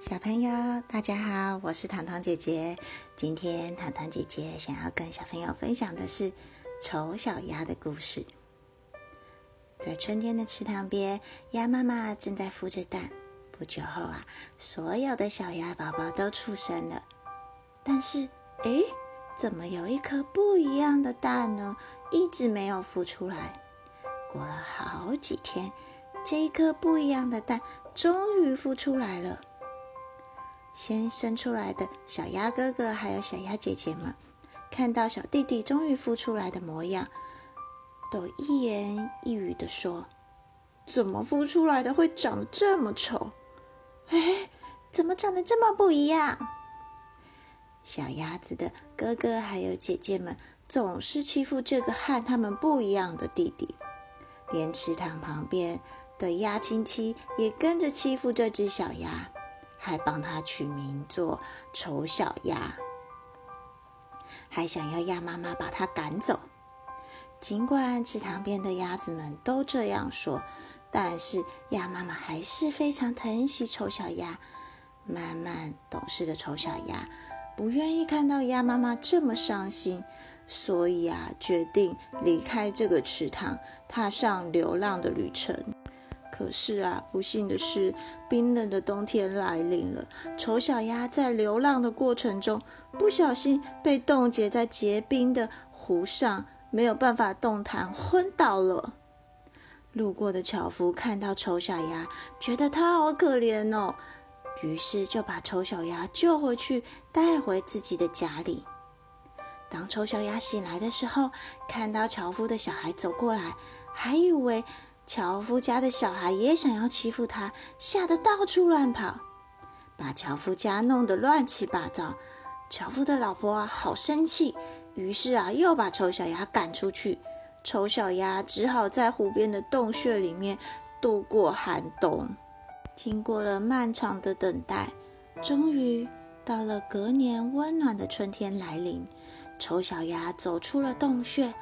小朋友，大家好，我是糖糖姐姐。今天糖糖姐姐想要跟小朋友分享的是丑小鸭的故事。在春天的池塘边，鸭妈妈正在孵着蛋。不久后啊，所有的小鸭宝宝都出生了。但是，诶，怎么有一颗不一样的蛋呢？一直没有孵出来。过了好几天，这一颗不一样的蛋终于孵出来了。先生出来的小鸭哥哥还有小鸭姐姐们，看到小弟弟终于孵出来的模样，都一言一语的说：“怎么孵出来的会长得这么丑？哎，怎么长得这么不一样？”小鸭子的哥哥还有姐姐们总是欺负这个和他们不一样的弟弟，连池塘旁边的鸭亲戚也跟着欺负这只小鸭。还帮他取名做丑小鸭，还想要鸭妈妈把它赶走。尽管池塘边的鸭子们都这样说，但是鸭妈妈还是非常疼惜丑小鸭。慢慢懂事的丑小鸭不愿意看到鸭妈妈这么伤心，所以啊，决定离开这个池塘，踏上流浪的旅程。可是啊，不幸的是，冰冷的冬天来临了。丑小鸭在流浪的过程中，不小心被冻结在结冰的湖上，没有办法动弹，昏倒了。路过的樵夫看到丑小鸭，觉得它好可怜哦，于是就把丑小鸭救回去，带回自己的家里。当丑小鸭醒来的时候，看到樵夫的小孩走过来，还以为。樵夫家的小孩也想要欺负他，吓得到处乱跑，把樵夫家弄得乱七八糟。樵夫的老婆啊，好生气，于是啊，又把丑小鸭赶出去。丑小鸭只好在湖边的洞穴里面度过寒冬。经过了漫长的等待，终于到了隔年温暖的春天来临。丑小鸭走出了洞穴。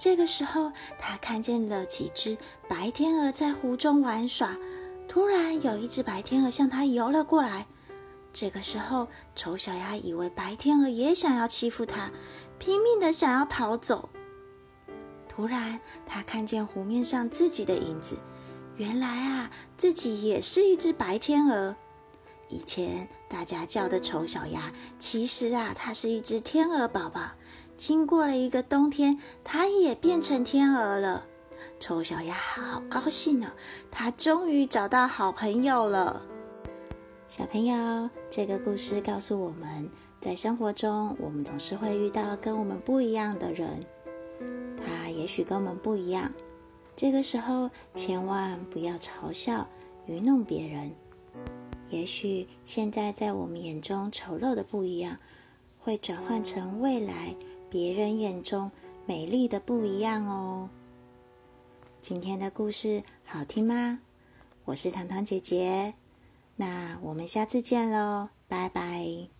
这个时候，他看见了几只白天鹅在湖中玩耍。突然，有一只白天鹅向他游了过来。这个时候，丑小鸭以为白天鹅也想要欺负它，拼命的想要逃走。突然，他看见湖面上自己的影子。原来啊，自己也是一只白天鹅。以前大家叫的丑小鸭，其实啊，它是一只天鹅宝宝。经过了一个冬天，它也变成天鹅了。丑小鸭好高兴呢，它终于找到好朋友了。小朋友，这个故事告诉我们，在生活中，我们总是会遇到跟我们不一样的人，他也许跟我们不一样。这个时候，千万不要嘲笑、愚弄别人。也许现在在我们眼中丑陋的不一样，会转换成未来。别人眼中美丽的不一样哦。今天的故事好听吗？我是糖糖姐姐，那我们下次见喽，拜拜。